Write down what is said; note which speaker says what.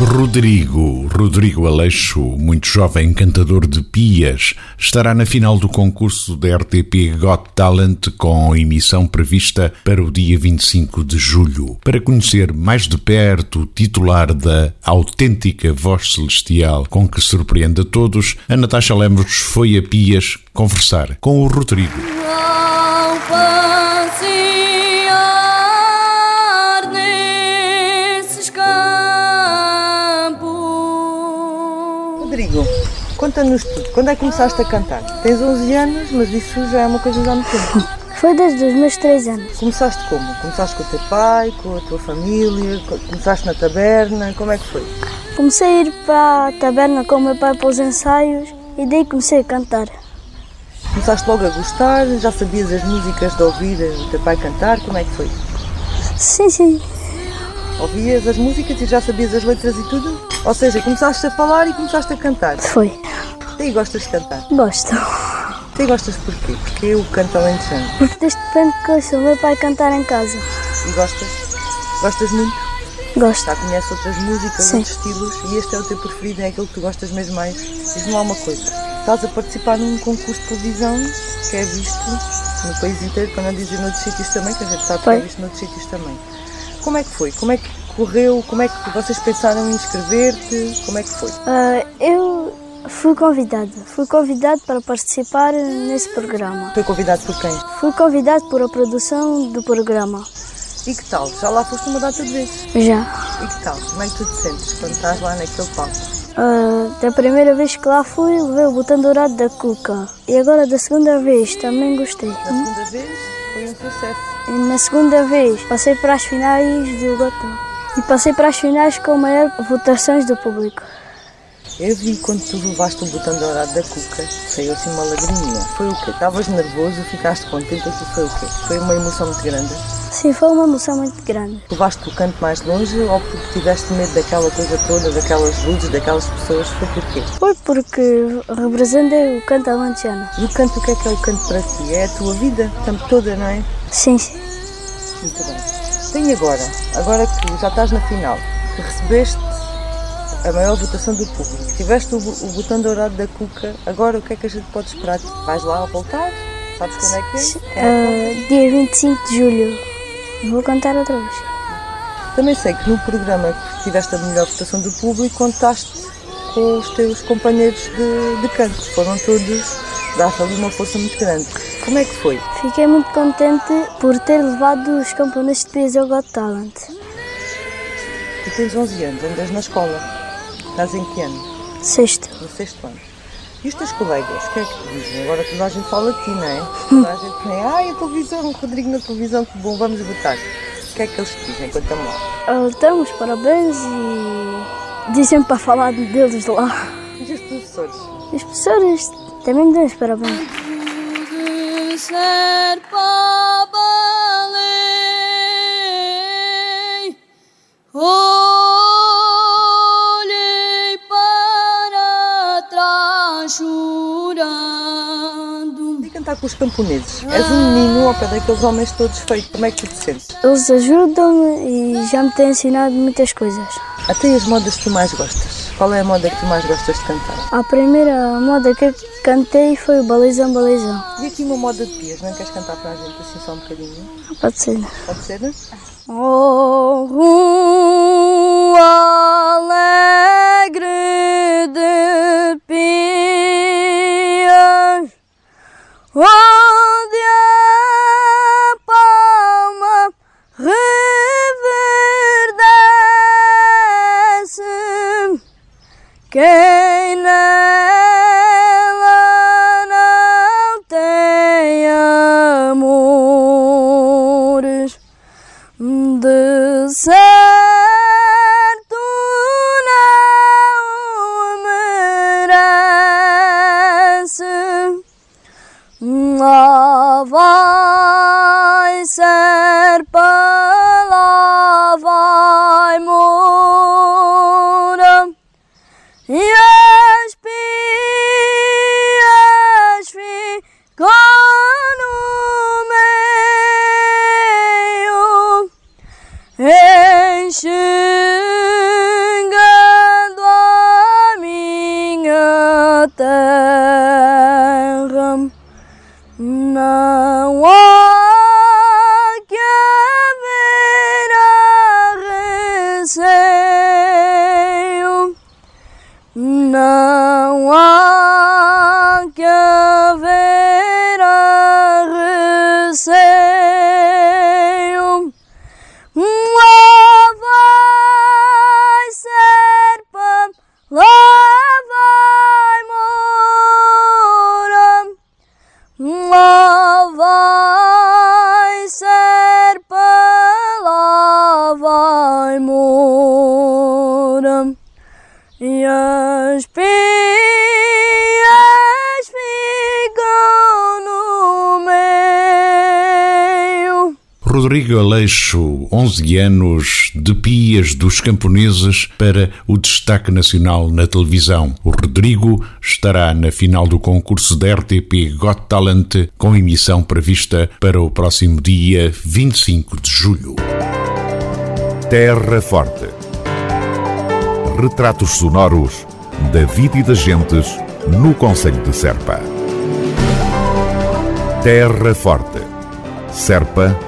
Speaker 1: Rodrigo, Rodrigo Aleixo, muito jovem cantador de pias, estará na final do concurso da RTP Got Talent com emissão prevista para o dia 25 de julho. Para conhecer mais de perto o titular da autêntica voz celestial com que surpreende a todos, a Natasha Lemos foi a pias conversar com o Rodrigo.
Speaker 2: Rodrigo, conta-nos tudo. Quando é que começaste a cantar? Tens 11 anos, mas isso já é uma coisa já muito tempo.
Speaker 3: Foi desde os meus 3 anos.
Speaker 2: Começaste como? Começaste com o teu pai, com a tua família? Começaste na taberna? Como é que foi?
Speaker 3: Comecei a ir para a taberna com o meu pai para os ensaios e daí comecei a cantar.
Speaker 2: Começaste logo a gostar? Já sabias as músicas de ouvir o teu pai cantar? Como é que foi?
Speaker 3: Sim, sim.
Speaker 2: Ouvias as músicas e já sabias as letras e tudo? Ou seja, começaste a falar e começaste a cantar?
Speaker 3: Foi.
Speaker 2: E gostas de cantar?
Speaker 3: Gosto.
Speaker 2: E gostas porquê? Porque eu canto alentejano.
Speaker 3: Porque desde pequeno que ouço o meu pai cantar em casa.
Speaker 2: E gostas? Gostas muito?
Speaker 3: Gosto.
Speaker 2: Já conheces outras músicas,
Speaker 3: Sim.
Speaker 2: outros estilos e este é o teu preferido, é aquele que tu gostas mesmo mais. Diz-me lá uma coisa. Estás a participar num concurso de televisão que é visto no país inteiro, para não dizer noutros sítios também, que a gente sabe que é visto noutros sítios também. Como é que foi? Como é que correu? Como é que vocês pensaram em inscrever-te? Como é que foi?
Speaker 3: Ah, eu fui convidada. Fui convidado para participar nesse programa.
Speaker 2: Foi convidado por quem?
Speaker 3: Fui convidado por a produção do programa.
Speaker 2: E que tal? Já lá foste uma data de vezes.
Speaker 3: Já.
Speaker 2: E que tal? Como é que tu te sentes quando estás lá naquele palco?
Speaker 3: Ah, da primeira vez que lá fui, levei o botão dourado da Cuca. E agora da segunda vez também gostei.
Speaker 2: Na segunda vez foi um sucesso.
Speaker 3: E na segunda vez passei para as finais do Gotão. E passei para as finais com maior votações do público.
Speaker 2: Eu vi quando tu levaste o botão dourado da cuca, saiu assim uma lagriminha. Foi o quê? Estavas nervoso, ficaste contente, aquilo foi o quê? Foi uma emoção muito grande.
Speaker 3: Sim, foi uma emoção muito grande.
Speaker 2: Levaste o canto mais longe ou porque tiveste medo daquela coisa toda, daquelas luzes, daquelas pessoas? Foi porquê?
Speaker 3: Foi porque representei o canto alentejano.
Speaker 2: E o canto, o que é que é o canto para ti? É a tua vida, o tempo toda, não é?
Speaker 3: Sim, sim.
Speaker 2: Muito bem. Tem agora, agora que já estás na final, que recebeste a maior votação do público, tiveste o, o botão dourado da cuca, agora o que é que a gente pode esperar? Vais lá a voltar? Sabes quando é que é?
Speaker 3: Ah, dia 25 de julho. Vou cantar outra vez.
Speaker 2: Também sei que no programa que tiveste a melhor votação do público, contaste com os teus companheiros de, de canto. Foram todos, dar-te ali uma força muito grande. Como é que foi?
Speaker 3: Fiquei muito contente por ter levado os campeonatos de peso ao Got Talent.
Speaker 2: Tu tens 11 anos, andas na escola. Estás em que ano?
Speaker 3: Sexto.
Speaker 2: No sexto ano. E os teus colegas, o que é que te dizem? Agora toda a gente fala de ti, não é? Toda a gente vem, ai, a televisão, o Rodrigo na televisão, que bom, vamos votar. O que é que eles te dizem? Conta-me lá.
Speaker 3: Ah, Então, os parabéns e dizem para falar deles lá.
Speaker 2: E os professores?
Speaker 3: Os professores também me dão os parabéns.
Speaker 4: Olhei chorando.
Speaker 2: E cantar com os camponeses? És um menino ao pé daqueles homens todos feitos, como é que tu te sentes?
Speaker 3: Eles ajudam-me e já me têm ensinado muitas coisas.
Speaker 2: Até as modas que tu mais gostas? Qual é a moda que tu mais gostas de cantar?
Speaker 3: A primeira moda que eu cantei foi o Balizão Balizão.
Speaker 2: E aqui uma moda de pias, não queres cantar para a gente assim só um bocadinho?
Speaker 3: Pode ser.
Speaker 2: Pode ser?
Speaker 3: Oh, Certo não merece. terram não há que haver a receio não
Speaker 1: Rodrigo Aleixo, 11 anos, de Pias dos Camponeses para o destaque nacional na televisão. O Rodrigo estará na final do concurso da RTP Got Talent, com emissão prevista para o próximo dia 25 de julho.
Speaker 5: Terra Forte. Retratos sonoros da vida e das gentes no Conselho de Serpa. Terra Forte. Serpa,